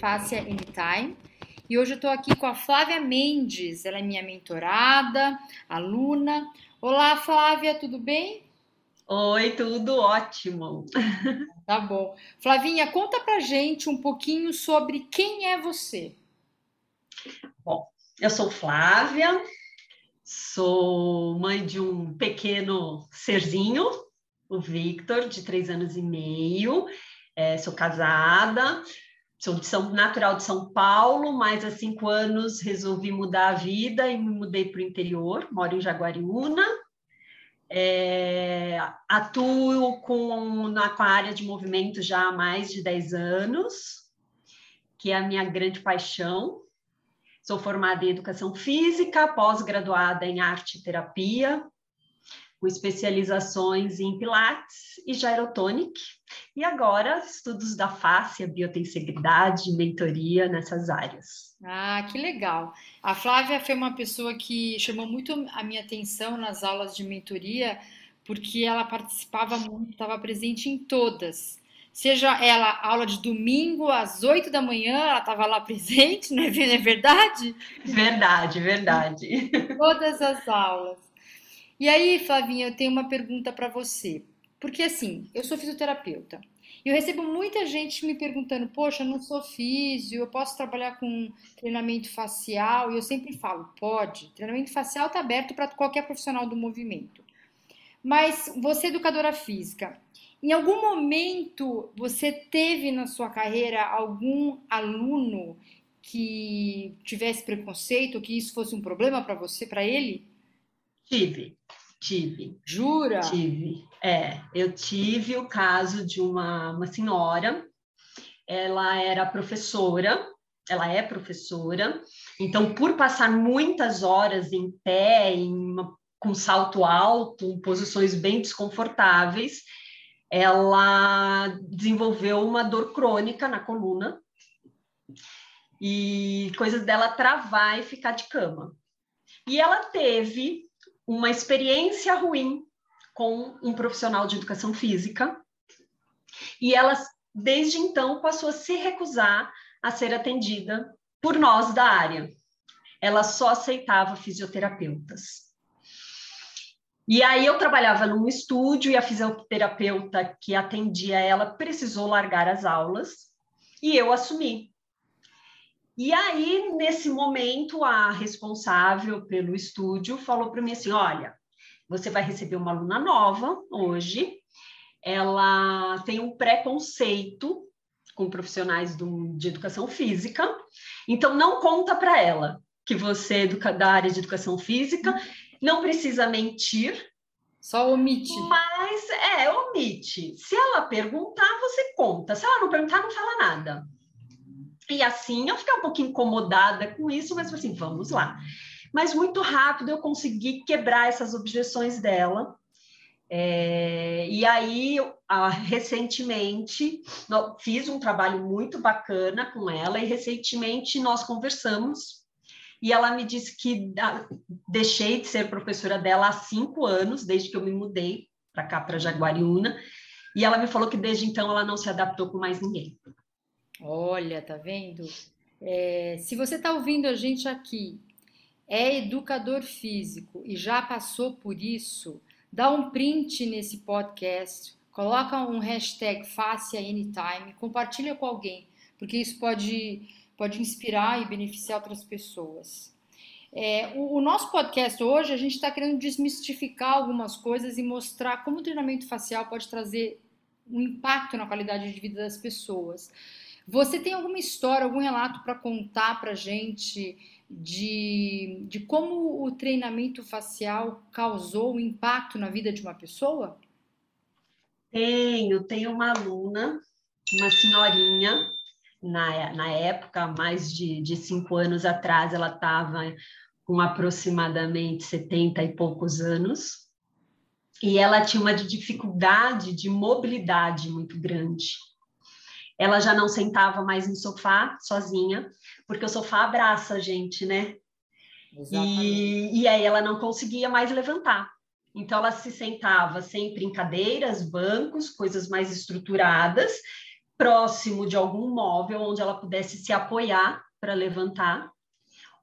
Fácia Anytime. E hoje eu estou aqui com a Flávia Mendes, ela é minha mentorada, aluna. Olá, Flávia, tudo bem? Oi, tudo ótimo. Tá bom. Flavinha, conta pra gente um pouquinho sobre quem é você. Bom, eu sou Flávia, sou mãe de um pequeno serzinho, o Victor, de três anos e meio. É, sou casada, sou de São, natural de São Paulo, mas há cinco anos resolvi mudar a vida e me mudei para o interior, moro em Jaguariúna. É, atuo com, na, com a área de movimento já há mais de 10 anos, que é a minha grande paixão. Sou formada em educação física, pós-graduada em arte e terapia, com especializações em Pilates e Gyrotonic, e agora estudos da face, biotensegridade, mentoria nessas áreas. Ah, que legal. A Flávia foi uma pessoa que chamou muito a minha atenção nas aulas de mentoria, porque ela participava muito, estava presente em todas. Seja ela aula de domingo às 8 da manhã, ela estava lá presente, não é, não é verdade? Verdade, verdade. Todas as aulas. E aí, Flavinha, eu tenho uma pergunta para você. Porque assim, eu sou fisioterapeuta. E eu recebo muita gente me perguntando: "Poxa, eu não sou físio, eu posso trabalhar com treinamento facial?" E eu sempre falo: "Pode. Treinamento facial está aberto para qualquer profissional do movimento." Mas você educadora física, em algum momento você teve na sua carreira algum aluno que tivesse preconceito, que isso fosse um problema para você, para ele? Tive, tive. Jura? Tive. É, eu tive o caso de uma, uma senhora, ela era professora, ela é professora, então, por passar muitas horas em pé, em uma, com salto alto, em posições bem desconfortáveis, ela desenvolveu uma dor crônica na coluna e coisas dela travar e ficar de cama. E ela teve uma experiência ruim com um profissional de educação física e ela, desde então, passou a se recusar a ser atendida por nós da área. Ela só aceitava fisioterapeutas. E aí eu trabalhava num estúdio e a fisioterapeuta que atendia ela precisou largar as aulas e eu assumi. E aí, nesse momento, a responsável pelo estúdio falou para mim assim: olha, você vai receber uma aluna nova hoje, ela tem um preconceito com profissionais do, de educação física, então não conta para ela que você é educa, da área de educação física, não precisa mentir. Só omite. Mas é, omite. Se ela perguntar, você conta. Se ela não perguntar, não fala nada. E assim, eu fiquei um pouquinho incomodada com isso, mas assim, vamos lá. Mas muito rápido eu consegui quebrar essas objeções dela. É, e aí, recentemente, fiz um trabalho muito bacana com ela, e recentemente nós conversamos, e ela me disse que da, deixei de ser professora dela há cinco anos, desde que eu me mudei para cá, para Jaguariúna, e ela me falou que desde então ela não se adaptou com mais ninguém. Olha, tá vendo? É, se você está ouvindo a gente aqui, é educador físico e já passou por isso, dá um print nesse podcast, coloca um hashtag Face Anytime, compartilha com alguém, porque isso pode, pode inspirar e beneficiar outras pessoas. É, o, o, nosso podcast hoje, a gente está querendo desmistificar algumas coisas e mostrar como o treinamento facial pode trazer um impacto na qualidade de vida das pessoas. Você tem alguma história, algum relato para contar para gente de, de como o treinamento facial causou um impacto na vida de uma pessoa? Tenho, tenho uma aluna, uma senhorinha, na, na época, mais de, de cinco anos atrás, ela estava com aproximadamente 70 e poucos anos, e ela tinha uma dificuldade de mobilidade muito grande ela já não sentava mais no sofá sozinha, porque o sofá abraça a gente, né? E, e aí ela não conseguia mais levantar. Então ela se sentava sempre em cadeiras, bancos, coisas mais estruturadas, próximo de algum móvel onde ela pudesse se apoiar para levantar,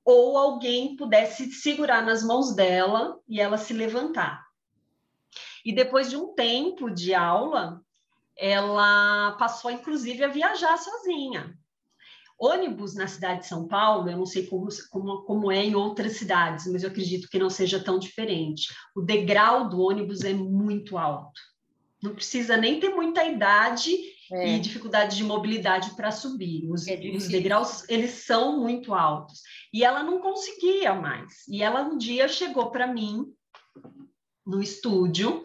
ou alguém pudesse segurar nas mãos dela e ela se levantar. E depois de um tempo de aula, ela passou, inclusive, a viajar sozinha. Ônibus na cidade de São Paulo, eu não sei como, como, como é em outras cidades, mas eu acredito que não seja tão diferente. O degrau do ônibus é muito alto. Não precisa nem ter muita idade é. e dificuldade de mobilidade para subir. Os, é os, degraus, eles são muito altos. E ela não conseguia mais. E ela um dia chegou para mim no estúdio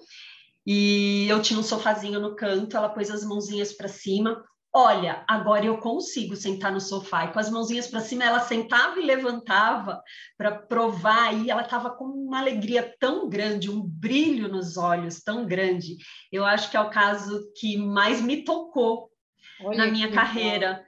e eu tinha um sofazinho no canto, ela pôs as mãozinhas para cima. Olha, agora eu consigo sentar no sofá. E com as mãozinhas para cima, ela sentava e levantava para provar. E ela estava com uma alegria tão grande, um brilho nos olhos tão grande. Eu acho que é o caso que mais me tocou Olha na minha carreira.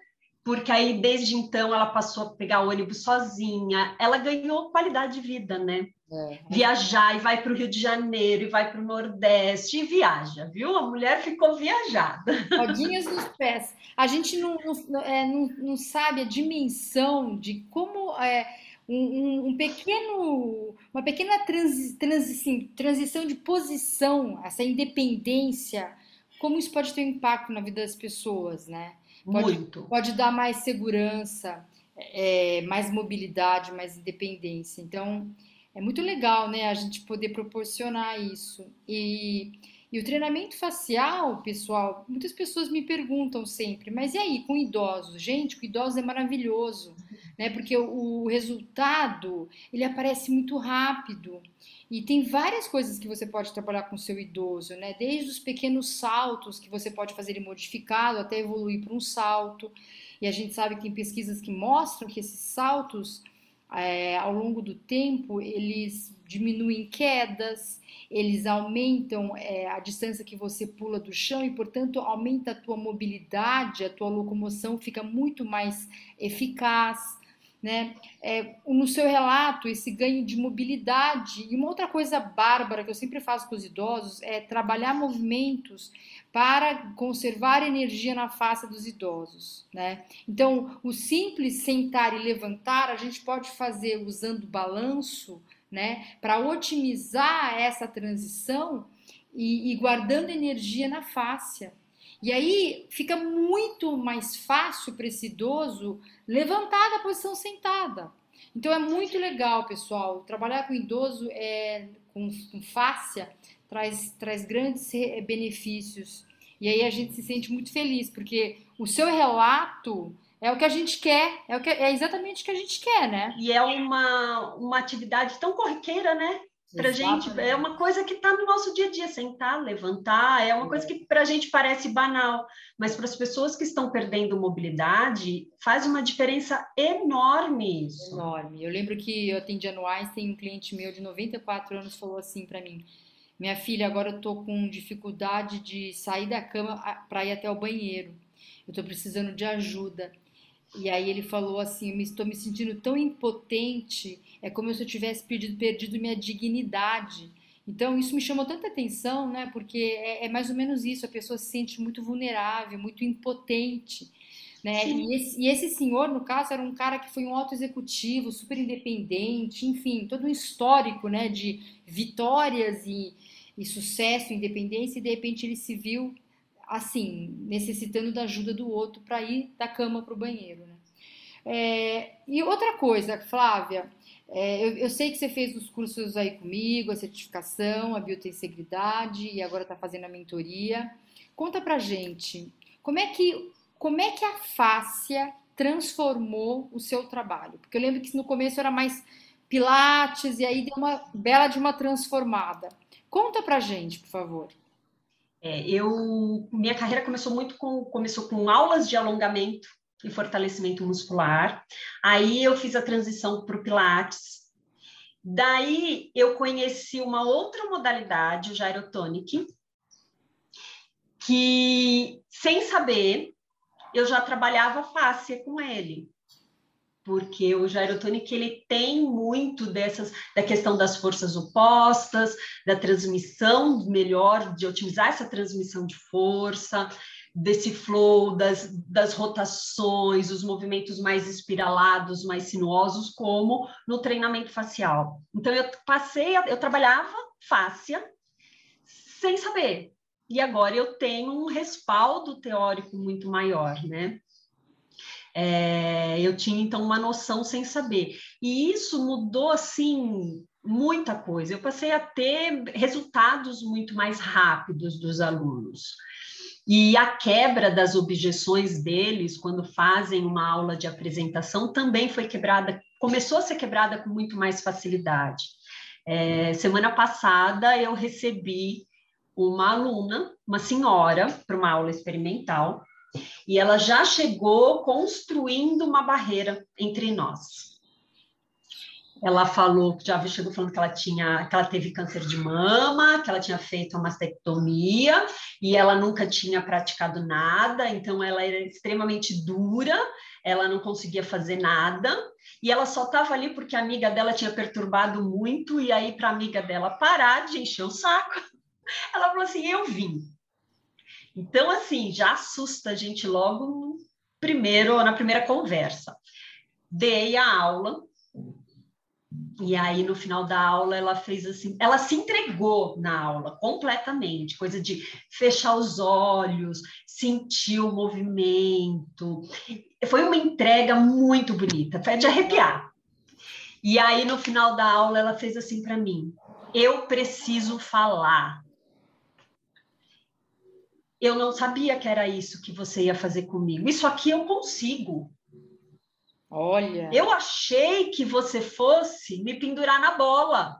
Porque aí desde então ela passou a pegar ônibus sozinha, ela ganhou qualidade de vida, né? É, é. Viajar e vai para o Rio de Janeiro e vai para o Nordeste e viaja, viu? A mulher ficou viajada. Rodinhas nos pés. A gente não, não, é, não, não sabe a dimensão de como é, um, um, pequeno, uma pequena transi, transi, transição de posição, essa independência, como isso pode ter um impacto na vida das pessoas, né? Pode, Muito. Pode dar mais segurança, é, mais mobilidade, mais independência. Então, é muito legal, né, a gente poder proporcionar isso. E, e o treinamento facial, pessoal, muitas pessoas me perguntam sempre, mas e aí, com idosos? Gente, com idosos é maravilhoso, né, porque o, o resultado, ele aparece muito rápido. E tem várias coisas que você pode trabalhar com o seu idoso, né? Desde os pequenos saltos que você pode fazer ele modificado até evoluir para um salto. E a gente sabe que tem pesquisas que mostram que esses saltos, é, ao longo do tempo, eles diminuem quedas, eles aumentam é, a distância que você pula do chão e, portanto, aumenta a tua mobilidade, a tua locomoção fica muito mais eficaz né? É, no seu relato, esse ganho de mobilidade. E uma outra coisa bárbara que eu sempre faço com os idosos é trabalhar movimentos para conservar energia na face dos idosos, né? Então, o simples sentar e levantar a gente pode fazer usando balanço, né? Para otimizar essa transição e, e guardando energia na face. E aí fica muito mais fácil para esse idoso levantar da posição sentada. Então é muito legal, pessoal. Trabalhar com idoso é, com, com fáscia traz, traz grandes benefícios. E aí a gente se sente muito feliz, porque o seu relato é o que a gente quer, é, o que, é exatamente o que a gente quer, né? E é uma, uma atividade tão corriqueira, né? Para gente é uma coisa que está no nosso dia a dia, sentar, levantar, é uma coisa que para a gente parece banal, mas para as pessoas que estão perdendo mobilidade faz uma diferença enorme isso. Enorme. Eu lembro que eu atendi anuais, tem um cliente meu de 94 anos falou assim para mim: minha filha, agora eu tô com dificuldade de sair da cama para ir até o banheiro. Eu estou precisando de ajuda. E aí ele falou assim: estou me sentindo tão impotente, é como se eu tivesse perdido, perdido minha dignidade. Então isso me chamou tanta atenção, né? Porque é, é, mais ou menos isso: a pessoa se sente muito vulnerável, muito impotente. Né? E esse, e, esse, senhor, no caso, era um cara que foi um alto executivo, super independente, enfim, todo um histórico né, de vitórias e, e sucesso, independência, e de repente ele se viu assim, necessitando da ajuda do outro para ir da cama para o banheiro. Né? É, e outra coisa, Flávia, é, eu, eu, sei que você fez os cursos aí comigo, a certificação, a biotensegridade e agora está fazendo a mentoria. Conta pra gente, como é que, como é que a fáscia transformou o seu trabalho? Porque eu lembro que no começo era mais pilates e aí deu uma bela de uma transformada. Conta pra gente, por favor. É, eu minha carreira começou muito com começou com aulas de alongamento e fortalecimento muscular. Aí eu fiz a transição para o Pilates. Daí eu conheci uma outra modalidade, o Gyrotonic, que sem saber eu já trabalhava fácil com ele porque o gyrotonic ele tem muito dessas da questão das forças opostas, da transmissão melhor, de otimizar essa transmissão de força, desse flow, das, das rotações, os movimentos mais espiralados, mais sinuosos, como no treinamento facial. Então, eu passei, eu trabalhava fáscia sem saber. E agora eu tenho um respaldo teórico muito maior, né? É, eu tinha então uma noção sem saber. E isso mudou assim muita coisa. Eu passei a ter resultados muito mais rápidos dos alunos. E a quebra das objeções deles quando fazem uma aula de apresentação também foi quebrada, começou a ser quebrada com muito mais facilidade. É, semana passada eu recebi uma aluna, uma senhora, para uma aula experimental, e ela já chegou construindo uma barreira entre nós. Ela falou, já chegou falando que ela tinha, que ela teve câncer de mama, que ela tinha feito uma mastectomia e ela nunca tinha praticado nada, então ela era extremamente dura, ela não conseguia fazer nada e ela só estava ali porque a amiga dela tinha perturbado muito e aí para a amiga dela parar de encher o saco, ela falou assim: "Eu vim". Então assim, já assusta a gente logo no primeiro na primeira conversa. Dei a aula e aí, no final da aula, ela fez assim, ela se entregou na aula completamente, coisa de fechar os olhos, sentir o movimento. Foi uma entrega muito bonita, foi de arrepiar. E aí, no final da aula, ela fez assim para mim: eu preciso falar. Eu não sabia que era isso que você ia fazer comigo. Isso aqui eu consigo. Olha. Eu achei que você fosse me pendurar na bola.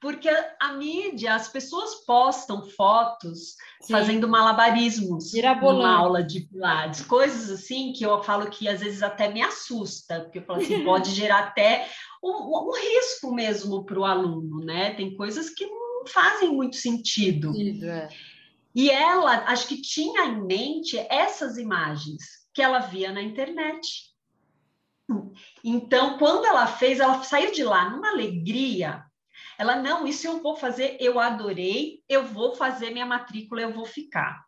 Porque a mídia, as pessoas postam fotos Sim. fazendo malabarismos numa aula de pilates, coisas assim que eu falo que às vezes até me assusta, porque eu falo assim, pode gerar até um, um risco mesmo para o aluno, né? Tem coisas que não fazem muito sentido. É. E ela, acho que tinha em mente essas imagens que ela via na internet. Então, quando ela fez, ela saiu de lá numa alegria. Ela, não, isso eu vou fazer, eu adorei, eu vou fazer minha matrícula, eu vou ficar.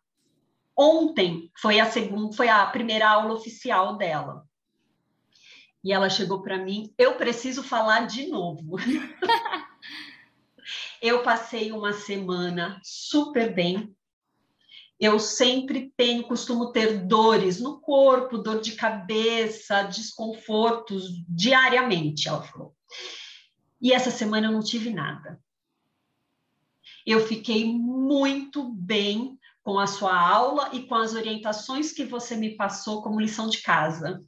Ontem foi a segunda, foi a primeira aula oficial dela. E ela chegou para mim, eu preciso falar de novo. eu passei uma semana super bem, eu sempre tenho, costumo ter dores no corpo, dor de cabeça, desconfortos diariamente, ela falou. E essa semana eu não tive nada. Eu fiquei muito bem com a sua aula e com as orientações que você me passou como lição de casa.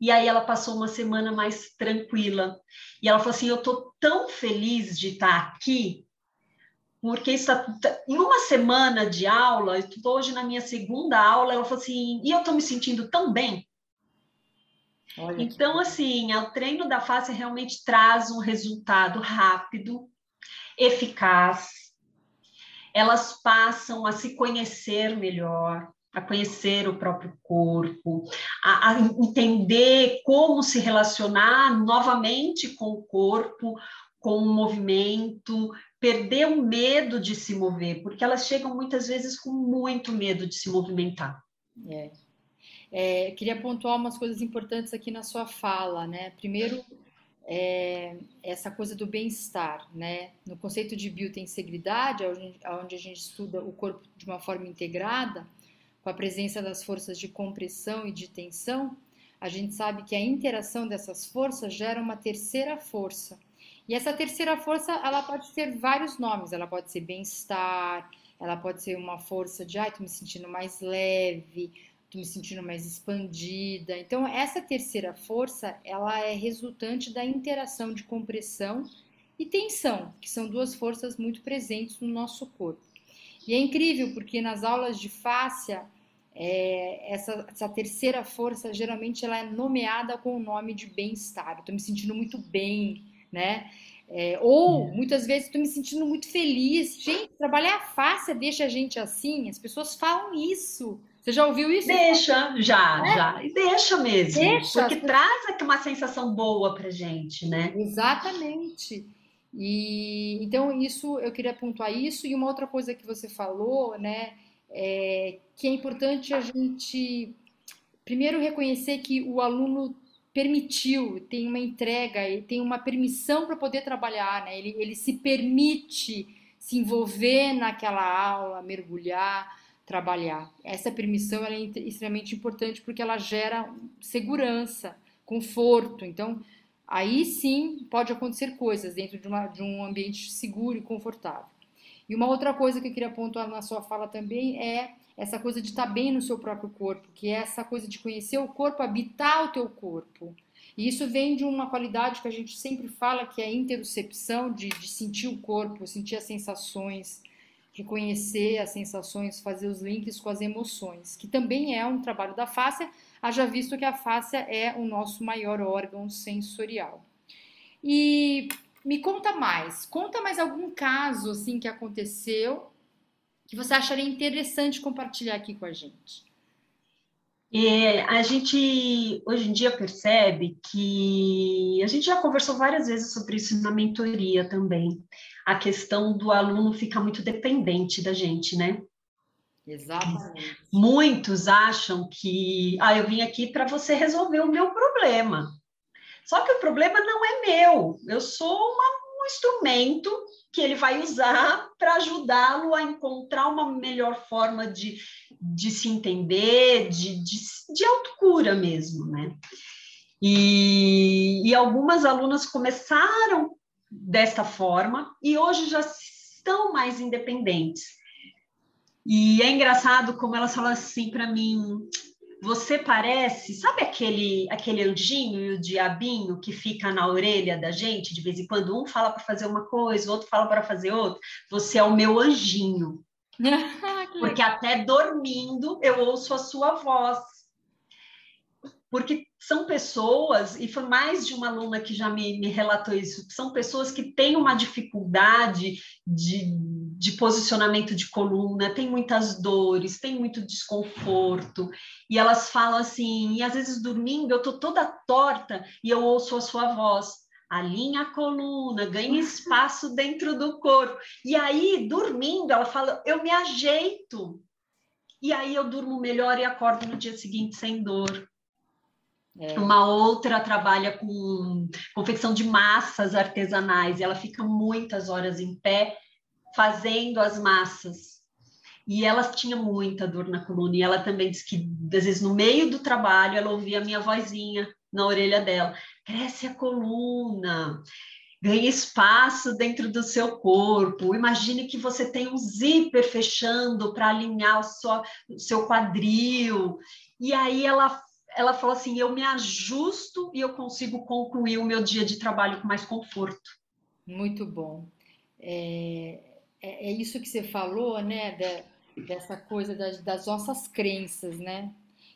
E aí ela passou uma semana mais tranquila. E ela falou assim: "Eu tô tão feliz de estar aqui porque está, em uma semana de aula, estou hoje na minha segunda aula, ela falou assim, e eu estou me sentindo tão bem. Olha então, que... assim, o treino da face realmente traz um resultado rápido, eficaz. Elas passam a se conhecer melhor, a conhecer o próprio corpo, a, a, entender como se relacionar novamente com o corpo, com o movimento, perder o medo de se mover, porque elas chegam muitas vezes com muito medo de se movimentar. É. É, queria pontuar umas coisas importantes aqui na sua fala, né? Primeiro, é, essa coisa do bem-estar, né? No conceito de biotensegridade, onde a gente estuda o corpo de uma forma integrada, com a presença das forças de compressão e de tensão, a gente sabe que a interação dessas forças gera uma terceira força, e essa terceira força, ela pode ter vários nomes. Ela pode ser bem-estar, ela pode ser uma força de, ai, tô me sentindo mais leve, tô me sentindo mais expandida. Então, essa terceira força, ela é resultante da interação de compressão e tensão, que são duas forças muito presentes no nosso corpo. E é incrível porque nas aulas de fáscia, é, essa, essa, terceira força geralmente ela é nomeada com o nome de bem-estar. Estou me sentindo muito bem, né? É, ou é. muitas vezes estou me sentindo muito feliz. Gente, trabalhar fácil deixa a gente assim. As pessoas falam isso. Você já ouviu isso? Deixa, já, é? já. E deixa mesmo. Deixa. Porque traz aqui uma sensação boa pra gente, né? Exatamente. E então isso eu queria pontuar isso e uma outra coisa que você falou, né? é, que é importante a gente primeiro reconhecer que o aluno permitiu, tem uma entrega, tem uma permissão para poder trabalhar, né? Ele, ele se permite se envolver naquela aula, mergulhar, trabalhar. Essa permissão é extremamente importante porque ela gera segurança, conforto. Então, aí sim pode acontecer coisas dentro de, uma, de um ambiente seguro e confortável. E uma outra coisa que eu queria pontuar na sua fala também é essa coisa de estar bem no seu próprio corpo, que é essa coisa de conhecer o corpo, habitar o teu corpo. E isso vem de uma qualidade que a gente sempre fala, que é a interocepção, de, de sentir o corpo, sentir as sensações, reconhecer as sensações, fazer os links com as emoções, que também é um trabalho da fáscia, haja visto que a fáscia é o nosso maior órgão sensorial. E me conta mais, conta mais algum caso assim que aconteceu que você acharia interessante compartilhar aqui com a gente. É, a gente hoje em dia percebe que a gente já conversou várias vezes sobre isso na mentoria também. A questão do aluno ficar muito dependente da gente, né? Exatamente. Muitos acham que, ah, eu vim aqui para você resolver o meu problema. Só que o problema não é meu. Eu sou uma um instrumento que ele vai usar para ajudá-lo a encontrar uma melhor forma de, de se entender, de, de, de autocura mesmo, né? E, e algumas alunas começaram desta forma e hoje já estão mais independentes. E é engraçado como elas falam assim para mim: você parece, sabe aquele aquele anjinho e o diabinho que fica na orelha da gente de vez em quando um fala para fazer uma coisa, o outro fala para fazer outra. Você é o meu anjinho. Porque até dormindo eu ouço a sua voz. Porque são pessoas, e foi mais de uma aluna que já me, me relatou isso, são pessoas que têm uma dificuldade de, de posicionamento de coluna, tem muitas dores, tem muito desconforto, e elas falam assim, e às vezes dormindo eu tô toda torta e eu ouço a sua voz, alinha a coluna, ganha espaço dentro do corpo. E aí, dormindo, ela fala, eu me ajeito. E aí eu durmo melhor e acordo no dia seguinte sem dor. É. Uma outra trabalha com confecção de massas artesanais, e ela fica muitas horas em pé fazendo as massas. E ela tinha muita dor na coluna, e ela também disse que, às vezes, no meio do trabalho, ela ouvia a minha vozinha na orelha dela: cresce a coluna, ganha espaço dentro do seu corpo. Imagine que você tem um zíper fechando para alinhar o seu quadril. E aí ela ela falou assim: eu me ajusto e eu consigo concluir o meu dia de trabalho com mais conforto. Muito bom. É, é, é isso que você falou, né? Da, dessa coisa das, das, nossas crenças, né?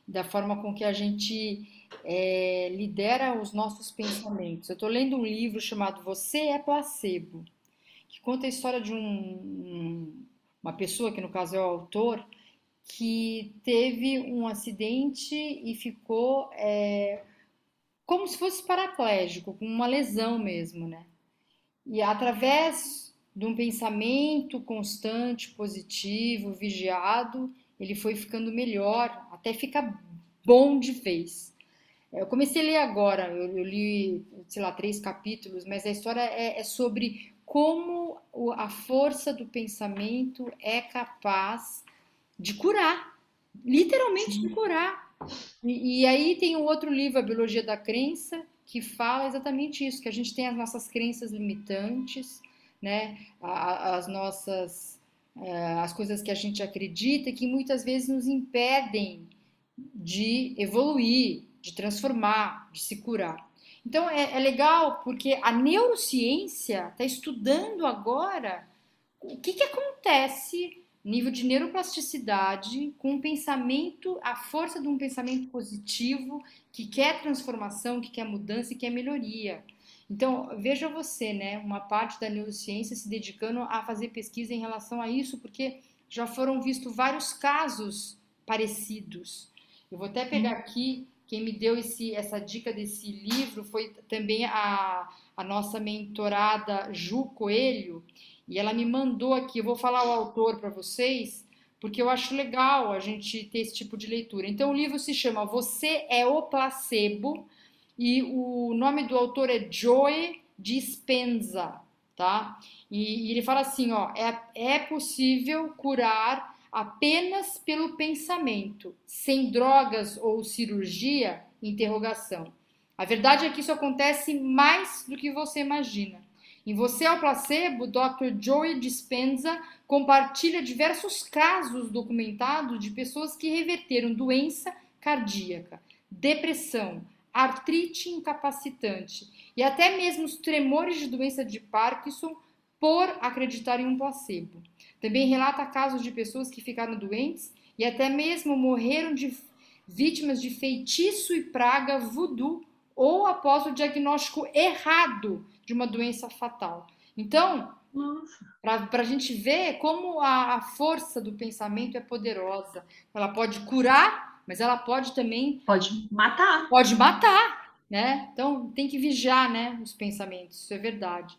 Da forma com que a gente é, lidera os nossos pensamentos. Eu estou lendo um livro chamado Você é Placebo, que conta a história de um, uma pessoa, que no caso é o autor, que teve um acidente e ficou é, como se fosse paraplégico, com uma lesão mesmo, né? E através de um pensamento constante, positivo, vigiado, ele foi ficando melhor, até ficar bom de vez. É, eu comecei a ler agora, eu, li, sei lá, três capítulos, mas a história é, é sobre como a força do pensamento é capaz de curar, literalmente Sim. de curar. E, e, aí tem um outro livro, A Biologia da Crença, que fala exatamente isso, que a gente tem as nossas crenças limitantes, né, as nossas, é, as coisas que a gente acredita, que muitas vezes nos impedem de evoluir, de transformar, de se curar. Então é, é legal porque a neurociência está estudando agora o que, que acontece nível de neuroplasticidade, com um pensamento, a força de um pensamento positivo, que quer transformação, que quer mudança e quer melhoria. Então, veja você, né, uma parte da neurociência se dedicando a fazer pesquisa em relação a isso, porque já foram vistos vários casos parecidos. Eu vou até pegar aqui, quem me deu esse, essa dica desse livro foi também a, a nossa mentorada Ju Coelho, e ela me mandou aqui, eu vou falar o autor para vocês, porque eu acho legal a gente ter esse tipo de leitura. Então, o livro se chama Você é o Placebo e o nome do autor é Joe Dispenza, tá? E, e ele fala assim, ó, é, é possível curar apenas pelo pensamento, sem drogas ou cirurgia? Interrogação. A verdade é que isso acontece mais do que você imagina. Em Você é o Placebo, Dr. Joey Dispenza compartilha diversos casos documentados de pessoas que reverteram doença cardíaca, depressão, artrite incapacitante e até mesmo os tremores de doença de Parkinson por acreditar em um placebo. Também relata casos de pessoas que ficaram doentes e até mesmo morreram de vítimas de feitiço e praga voodoo ou após o diagnóstico errado de uma doença fatal. Então, para a gente ver como a, a, força do pensamento é poderosa. Ela pode curar, mas ela pode também. Pode matar. Pode matar, né? Então tem que vigiar né, os pensamentos, isso é verdade.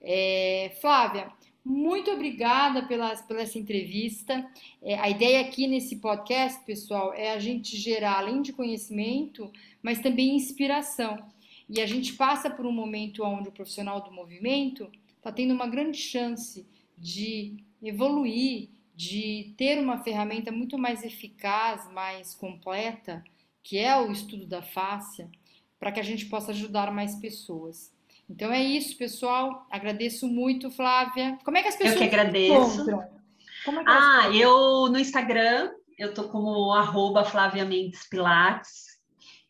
É, Flávia, muito obrigada pela, pela essa entrevista. É, a ideia aqui nesse podcast, pessoal, é a gente gerar, além de conhecimento, mas também inspiração. E a gente passa por um momento onde o profissional do movimento está tendo uma grande chance de evoluir, de ter uma ferramenta muito mais eficaz, mais completa, que é o estudo da fáscia, para que a gente possa ajudar mais pessoas. Então é isso, pessoal. Agradeço muito, Flávia. Como é que as pessoas eu que agradeço. encontram? É que ah, eu no Instagram, eu tô como arroba Flávia Mendes Pilates.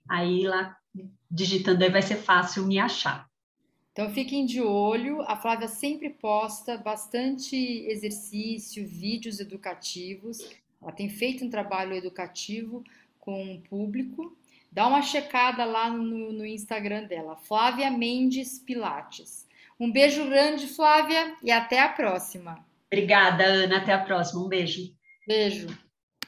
Aí lá digitando aí vai ser fácil me achar. Então fiquem de olho, a Flávia sempre posta bastante exercício, vídeos educativos. Ela tem feito um trabalho educativo com o público Dá uma checada lá no, no Instagram dela, Flávia Mendes Pilates. Um beijo grande, Flávia, e até a próxima. Obrigada, Ana. Até a próxima. Um beijo. Beijo.